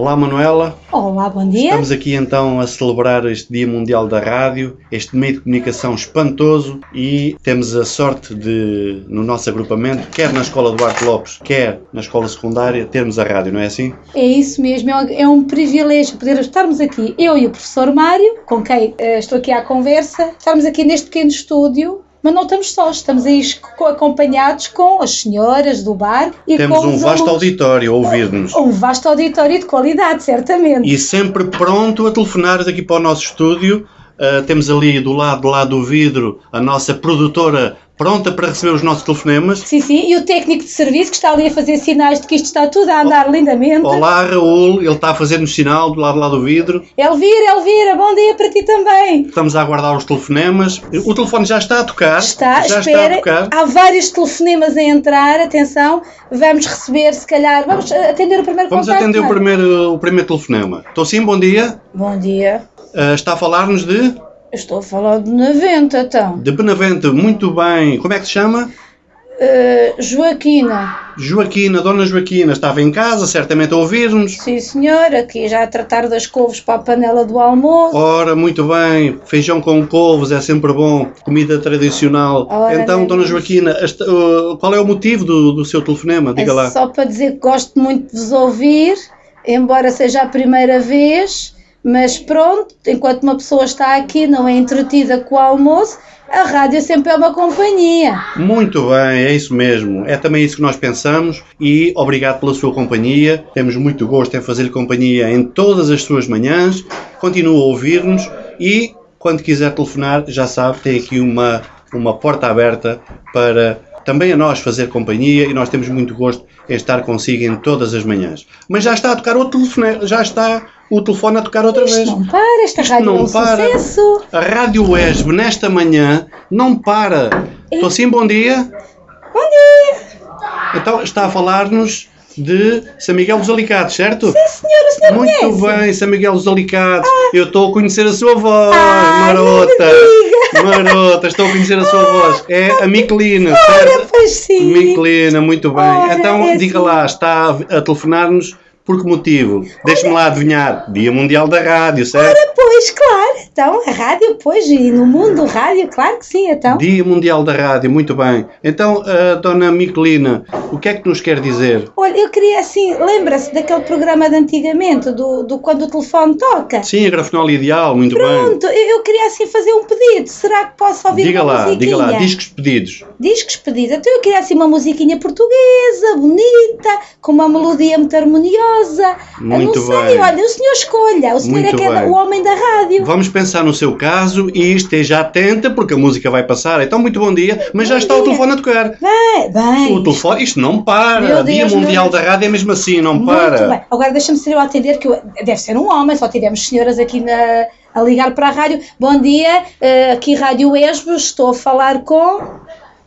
Olá Manuela. Olá, bom dia. Estamos aqui então a celebrar este Dia Mundial da Rádio, este meio de comunicação espantoso e temos a sorte de, no nosso agrupamento, quer na Escola Duarte Lopes, quer na Escola Secundária, termos a rádio, não é assim? É isso mesmo, é um privilégio poder estarmos aqui, eu e o professor Mário, com quem uh, estou aqui à conversa, estarmos aqui neste pequeno estúdio mas não estamos sós, estamos aí acompanhados com as senhoras do bar e Temos com um vasto alunos. auditório a ouvir-nos. Um vasto auditório de qualidade, certamente. E sempre pronto a telefonar aqui para o nosso estúdio. Uh, temos ali do lado, do lado do vidro, a nossa produtora pronta para receber os nossos telefonemas. Sim, sim, e o técnico de serviço que está ali a fazer sinais de que isto está tudo a andar oh, lindamente. Olá, Raul, ele está a fazer-nos sinal do lado lá do vidro. Elvira, Elvira, bom dia para ti também. Estamos a aguardar os telefonemas. O telefone já está a tocar. Está, já espera. Está a tocar. Há vários telefonemas a entrar, atenção. Vamos receber, se calhar, vamos atender o primeiro Vamos atender o primeiro, o primeiro telefonema. Estou sim, bom dia. Bom dia. Uh, está a falar-nos de... Estou a falar de Benavente, então. De Benavente, muito bem. Como é que se chama? Uh, Joaquina. Joaquina, Dona Joaquina, estava em casa, certamente a ouvir-nos. Sim, senhor, aqui já a tratar das couves para a panela do almoço. Ora, muito bem, feijão com couves é sempre bom, comida tradicional. Ora, então, Dona Joaquina, esta, uh, qual é o motivo do, do seu telefonema? Diga é lá. Só para dizer que gosto muito de vos ouvir, embora seja a primeira vez mas pronto, enquanto uma pessoa está aqui, não é entretida com o almoço, a rádio sempre é uma companhia. Muito bem, é isso mesmo. É também isso que nós pensamos e obrigado pela sua companhia. Temos muito gosto em fazer-lhe companhia em todas as suas manhãs. Continua a ouvir-nos e quando quiser telefonar, já sabe, tem aqui uma, uma porta aberta para também a nós fazer companhia e nós temos muito gosto em estar consigo em todas as manhãs. Mas já está a tocar outro telefone, já está o telefone a tocar outra Isto vez. não para, esta Isto rádio não é um para. sucesso. A Rádio ESB nesta manhã não para. Estou sim, bom dia. Bom dia. Então está a falar-nos de São Miguel dos Alicates, certo? Sim, senhor, o senhor Muito conhece? bem, São Miguel dos Alicates. Ah. Eu estou a conhecer a sua voz, ah, marota. Marota, estou a conhecer a sua ah. voz. É a Miquelina, certo? Pois sim. Miquelina, muito bem. Ora, então, é diga assim. lá, está a telefonar-nos por que motivo? Deixe-me lá adivinhar. Dia Mundial da Rádio, certo? Ora, pois, claro. Então, a rádio, pois, e no mundo do rádio, claro que sim, então. Dia Mundial da Rádio, muito bem. Então, a dona Miquelina, o que é que nos quer dizer? Olha, eu queria assim, lembra-se daquele programa de antigamente, do, do quando o telefone toca? Sim, a grafenola ideal, muito Pronto, bem. Pronto, eu, eu, queria assim fazer um pedido. Será que posso ouvir diga uma lá, musiquinha? Diga lá, discos pedidos. Discos pedidos. Então eu queria assim uma musiquinha portuguesa, bonita, com uma melodia muito harmoniosa muito não sei, bem. olha, o senhor escolha, o senhor Muito é que é bem. o homem da rádio. Vamos pensar no seu caso e esteja atenta porque a música vai passar. Então, muito bom dia, mas bom já está dia. o telefone a tocar. Bem, bem. O telefone, isto não para. Meu dia Deus, Mundial meu da Rádio é mesmo assim, não Muito para. bem. Agora deixa-me ser eu a atender, que eu, deve ser um homem, só tivemos senhoras aqui na, a ligar para a rádio. Bom dia, uh, aqui Rádio Esbo, estou a falar com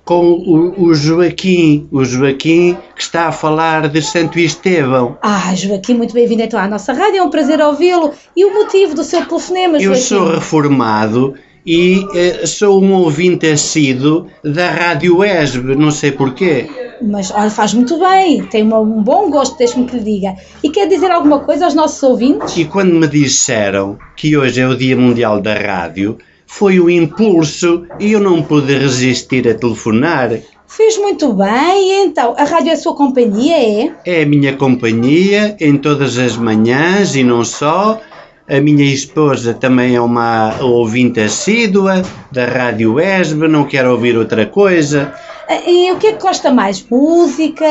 com o, o, Joaquim, o Joaquim que está a falar de Santo Estevão. Ah, Joaquim, muito bem-vindo então à nossa rádio, é um prazer ouvi-lo. E o motivo do seu telefonema, Joaquim? Eu sou reformado e eh, sou um ouvinte assíduo da Rádio ESB, não sei porquê. Mas olha, faz muito bem, tem uma, um bom gosto, deixe-me que lhe diga. E quer dizer alguma coisa aos nossos ouvintes? E quando me disseram que hoje é o Dia Mundial da Rádio, foi o impulso e eu não pude resistir a telefonar. Fez muito bem, então. A rádio é a sua companhia, é? É a minha companhia em todas as manhãs e não só. A minha esposa também é uma ouvinte assídua da Rádio ESB, não quer ouvir outra coisa. Ah, e o que é que gosta mais? Música,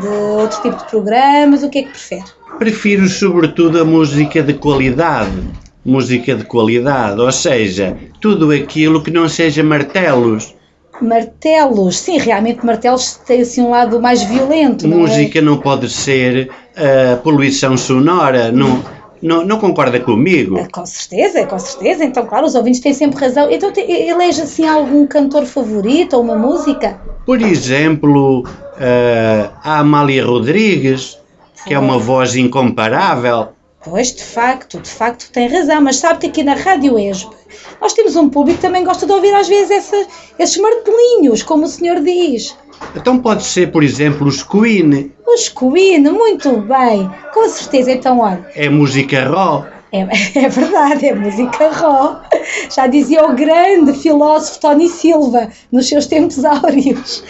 de outro tipo de programas? O que é que prefere? Prefiro sobretudo a música de qualidade música de qualidade, ou seja, tudo aquilo que não seja martelos. Martelos, sim, realmente martelos têm assim um lado mais violento. Não é? música é? não pode ser uh, poluição sonora, não, não, não concorda comigo? Ah, com certeza, com certeza. Então, claro, os ouvintes têm sempre razão. Então, elege assim algum cantor favorito ou uma música? Por exemplo, uh, a Amália Rodrigues, que é uma voz incomparável. Pois, de facto, de facto tem razão, mas sabe que aqui na Rádio ESB nós temos um público que também gosta de ouvir às vezes essa, esses martelinhos, como o senhor diz. Então pode ser, por exemplo, os Queen. Os Queen, muito bem. Com certeza, então olha. É música rock. É, é, verdade, é música rock. Já dizia o grande filósofo Tony Silva nos seus tempos áureos.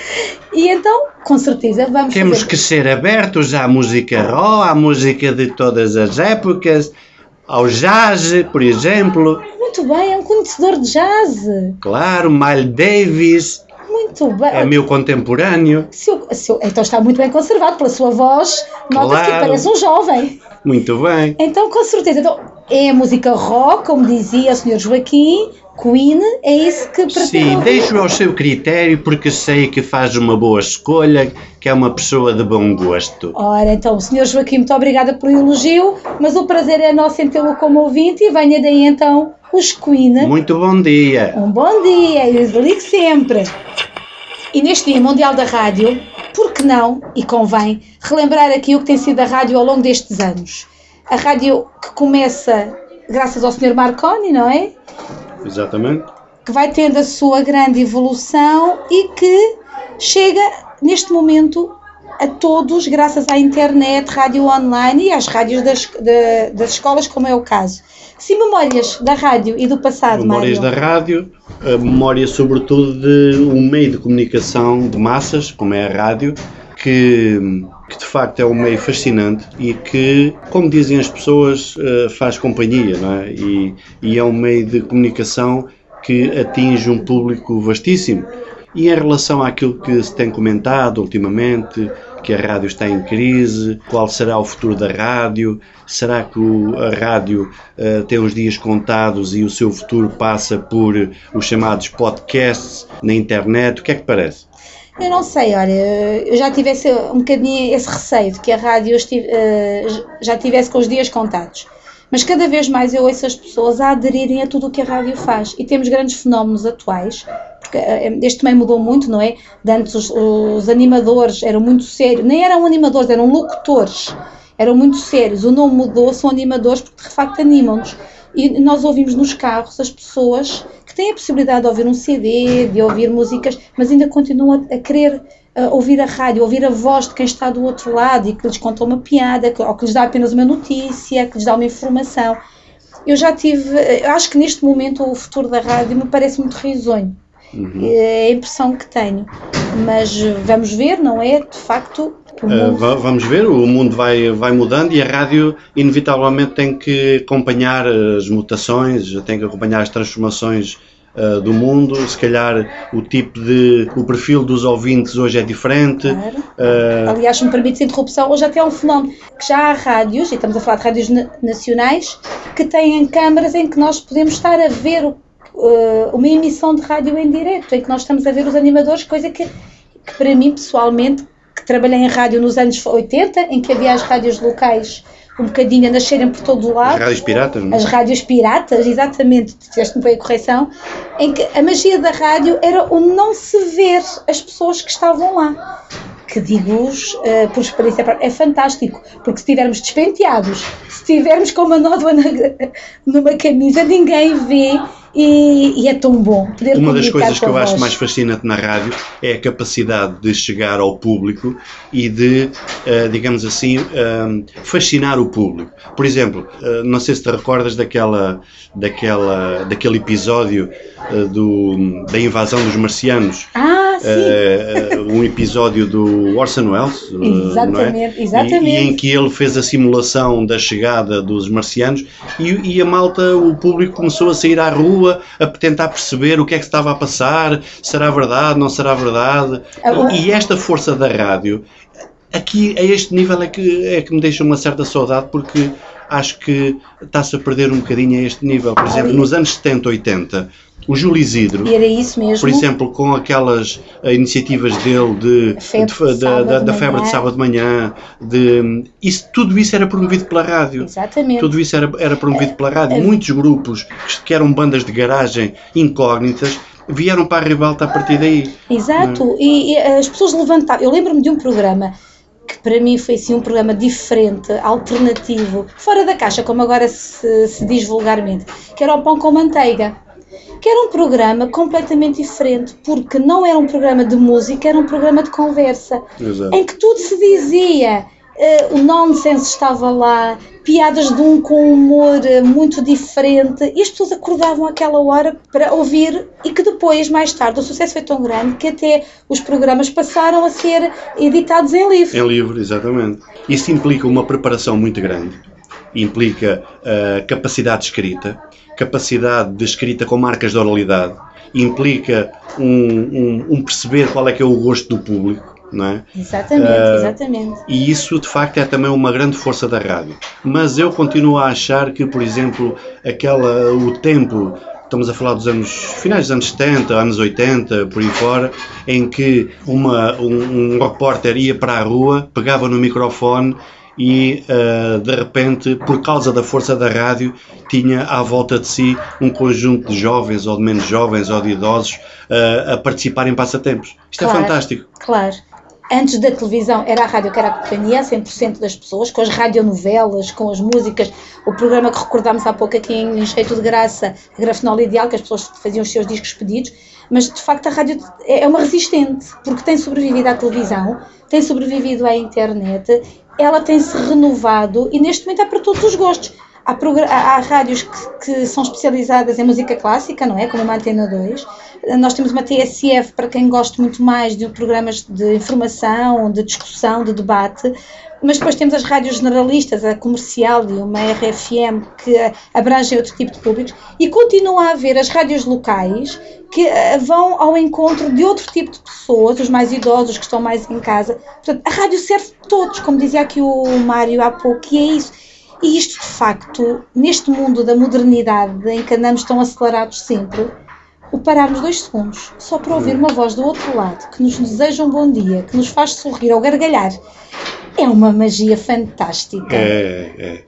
E então, com certeza, vamos Temos fazer... que ser abertos à música rock, à música de todas as épocas, ao jazz, por exemplo. Muito bem, é um conhecedor de jazz. Claro, Miles Davis. Muito bem. É meu contemporâneo. Seu, seu, então está muito bem conservado pela sua voz. Nota-se Claro. que parece um jovem. Muito bem. Então, com certeza. Então, é a música rock, como dizia o Sr. Joaquim, Queen, é isso que pretende Sim, deixo ao seu critério porque sei que faz uma boa escolha, que é uma pessoa de bom gosto. Ora, então, Sr. Joaquim, muito obrigada pelo elogio, mas o prazer é nosso em tê-lo como ouvinte e venha daí então os Queen. Muito bom dia. Um bom dia e ligue sempre. E neste Dia Mundial da Rádio, por que não, e convém, relembrar aqui o que tem sido a rádio ao longo destes anos. A rádio que começa graças ao Sr. Marconi, não é? Exatamente. Que vai tendo a sua grande evolução e que chega neste momento a todos graças à internet, rádio online e às rádios das, da- das escolas, como é o caso. Sim, memórias da rádio e do passado, Memórias Mário. da rádio, a memória sobretudo de um meio de comunicação de massas, como é a rádio, que, que de facto é um meio fascinante e que, como dizem as pessoas, eh, faz companhia, não é? E, e é um meio de comunicação que atinge um público vastíssimo. E em relação àquilo que se tem comentado ultimamente, que a rádio está em crise, qual será o futuro da rádio? Será que o- a rádio eh, tem os dias contados e o seu futuro passa por os chamados podcasts na internet? O que é que parece? Eu não sei, olha, eu já tivesse um bocadinho esse receio de que a rádio eh, já tivesse com os dias contados. Mas cada vez mais eu ouço as pessoas a aderirem a tudo o que a rádio faz. E temos grandes fenómenos atuais, porque eh, este também mudou muito, não é? De antes os, os animadores eram muito sérios, nem eram animadores, eram locutores. Eram muito sérios. O nome mudou, são animadores porque de facto animam-nos. E nós ouvimos nos carros as pessoas que têm a possibilidade de ouvir um CD, de ouvir músicas, mas ainda continuam a, a querer uh, ouvir a rádio, ouvir a voz de quem está do outro lado e que lhes conta uma piada, que, ou que lhes dá apenas uma notícia, que lhes dá uma informação. Eu já tive, eu acho que neste momento o futuro da rádio me parece muito risonho. É a impressão que tenho. Mas vamos ver, não é? De facto, va- vamos ver, o mundo vai, vai mudando e a rádio inevitavelmente tem que acompanhar as mutações, tem que acompanhar as transformações eh, do mundo, se calhar o tipo de, o perfil dos ouvintes hoje é diferente. Claro. Eh, Aliás, se me permite a interrupção, hoje até é um fenómeno que já há rádios, e estamos a falar de rádios na- nacionais, que têm câmaras em que nós podemos estar a ver o- uma emissão de rádio em direto, em que nós estamos a ver os animadores, coisa que, que para mim, pessoalmente, que trabalhei em rádio nos anos 80, em que havia as rádios locais um bocadinho a nascerem por todo o as lado, rádios piratas, não é? as rádios piratas, exatamente, fizeste-me bem a correção, em que a magia da rádio era o não se ver as pessoas que estavam lá. Que digo-vos, eh, por experiência própria, é fantástico, porque se estivermos despenteados, se estivermos com uma nódoa na- numa camisa, ninguém vê e, e é tão bom poder Uma das coisas que eu acho mais fascinante na rádio é a capacidade de chegar ao público e de, eh, digamos assim, eh, fascinar o público. Por exemplo, eh, não sei se te recordas daquela, daquela, daquele episódio eh, do, da invasão dos marcianos. Ah, sim, eh, um episódio do Orson Welles, não é? exatamente, E, exatamente. e em que ele fez a simulação da chegada dos marcianos e, e a malta, o público começou a sair à rua a tentar perceber o que é que estava a passar, será verdade, não será verdade. E esta força da rádio, aqui a este nível é que, é que me deixa uma certa saudade porque acho que está-se a perder um bocadinho a este nível. Por exemplo, nos anos 70, 80, o Júlio Isidro, E era isso mesmo. por exemplo, com aquelas eh, iniciativas dele de, Febre de- de da, da- de da febre de sábado de manhã, de, isso, tudo isso era promovido pela rádio. Exatamente. Tudo isso era, era promovido pela rádio. Muitos grupos que, eram bandas de garagem incógnitas vieram para a ribalta a partir daí. Exato, e, e as pessoas levantavam. Eu lembro-me de um programa que para mim foi assim um programa diferente, alternativo, fora da caixa, como agora se, se diz vulgarmente, que era o pão com manteiga. Que era um programa completamente diferente, porque não era um programa de música, era um programa de conversa, Exato. em que tudo se dizia. Uh, o nonsense estava lá, piadas de um com humor uh, muito diferente, e as pessoas acordavam àquela hora para ouvir, e que depois, mais tarde, o sucesso foi tão grande que até os programas passaram a ser editados em livro. Em livro, exatamente. Isso implica uma preparação muito grande, implica uh, capacidade de escrita, capacidade de escrita com marcas de oralidade, implica um, um, um perceber qual é que é o gosto do público, não é? Exatamente, uh, exatamente. E isso de facto é também uma grande força da rádio. Mas eu continuo a achar que, por exemplo, aquela o tempo estamos a falar dos anos finais dos anos 70, anos 80, por aí fora, em que uma, um, um repórter ia para a rua, pegava no microfone e uh, de repente, por causa da força da rádio, tinha à volta de si um conjunto de jovens ou de menos jovens ou de idosos uh, a participar em passatempos. Isto é claro, é fantástico. Claro. Antes da televisão era a rádio que era a companhia, 100% das pessoas, com as radionovelas, com as músicas, o programa que recordámos há pouco aqui em Jeito de Graça, a Grafenola Ideal, que as pessoas faziam os seus discos pedidos, mas de facto a rádio é uma resistente, porque tem sobrevivido à televisão, tem sobrevivido à internet ela tem-se renovado e neste momento é para todos os gostos. Há, há, rádios que, que, são especializadas em música clássica, não é? Como uma Antena 2. Nós temos uma TSF para quem gosta muito mais de programas de informação, de discussão, de debate. Mas depois temos as rádios generalistas, a comercial e uma RFM que abrangem outro tipo de públicos. E continua a haver as rádios locais que eh, vão ao encontro de outro tipo de pessoas, os mais idosos que estão mais em casa. Portanto, a rádio serve todos, como dizia aqui o Mário há pouco, e é isso. E isto, de facto, neste mundo da modernidade em que andamos tão acelerados sempre, o pararmos dois segundos só para ouvir uma voz do outro lado que nos deseja um bom dia, que nos faz sorrir ou gargalhar, é uma magia fantástica. É, é.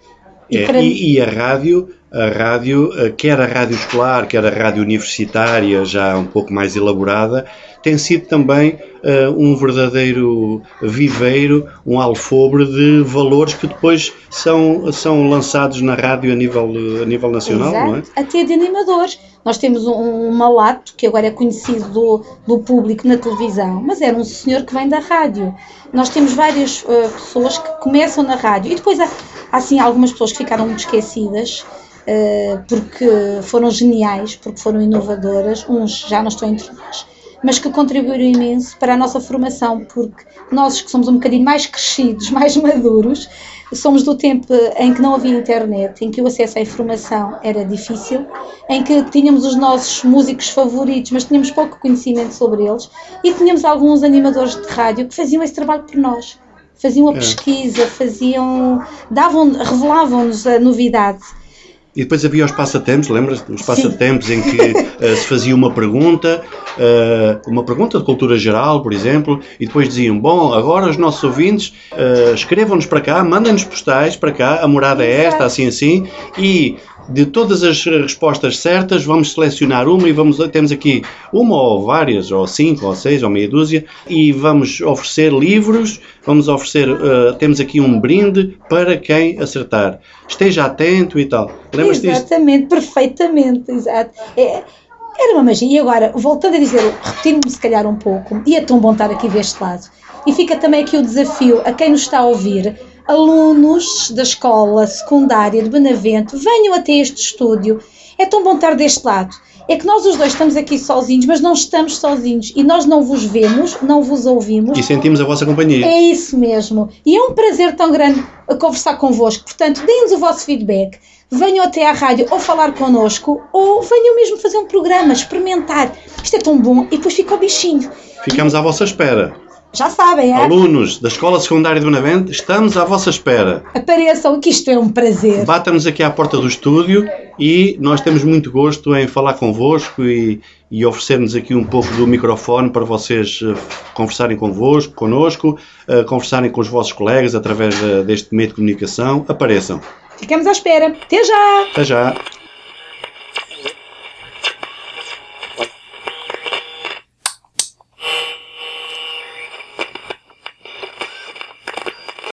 E, é, para... e, e a rádio a rádio, quer a rádio escolar, quer a rádio universitária, já um pouco mais elaborada, tem sido também uh, um verdadeiro viveiro, um alfobre de valores que depois são, são lançados na rádio a nível, a nível nacional, Exato. não é? Até de animadores. Nós temos um, um malato, que agora é conhecido do, do público na televisão, mas era um senhor que vem da rádio. Nós temos várias uh, pessoas que começam na rádio e depois há, há assim algumas pessoas que ficaram muito esquecidas porque foram geniais, porque foram inovadoras, uns já não estão entre nós, mas que contribuíram imenso para a nossa formação, porque nós que somos um bocadinho mais crescidos, mais maduros, somos do tempo em que não havia internet, em que o acesso à informação era difícil, em que tínhamos os nossos músicos favoritos, mas tínhamos pouco conhecimento sobre eles, e tínhamos alguns animadores de rádio que faziam esse trabalho por nós. Faziam a é. pesquisa, faziam, davam, revelavam-nos a novidade. E depois havia os passatempos, lembras? Os passatempos em que uh, se fazia uma pergunta, uh, uma pergunta de cultura geral, por exemplo, e depois diziam: Bom, agora os nossos ouvintes uh, escrevam-nos para cá, mandem-nos postais para cá, a morada é esta, assim, assim, e de todas as respostas certas, vamos selecionar uma e vamos temos aqui uma ou várias, ou cinco, ou seis, ou meia dúzia, e vamos oferecer livros, vamos oferecer, uh, temos aqui um brinde para quem acertar. Esteja atento e tal. Lembras Exatamente, perfeitamente, exato. É, era uma magia. E agora, voltando a dizer, repetindo-me se calhar um pouco, e é tão bom estar aqui deste lado. E fica também aqui o desafio a quem nos está a ouvir alunos da escola secundária de Benavente, venham até este estúdio. É tão bom estar deste lado. É que nós os dois estamos aqui sozinhos, mas não estamos sozinhos. E nós não vos vemos, não vos ouvimos. E sentimos a vossa companhia. É isso mesmo. E é um prazer tão grande conversar convosco. Portanto, deem-nos o vosso feedback. Venham até à rádio ou falar connosco, ou venham mesmo fazer um programa, experimentar. Isto é tão bom. E depois fica o bichinho. Ficamos à vossa espera. Já sabem, é? Alunos da Escola Secundária de Benavente, estamos à vossa espera. Apareçam, que isto é um prazer. Bata-nos aqui à porta do estúdio e nós temos muito gosto em falar convosco e, e oferecer-nos aqui um pouco do microfone para vocês uh, conversarem convosco, connosco, uh, conversarem com os vossos colegas através uh, deste meio de comunicação. Apareçam. Ficamos à espera. Até já! Até já!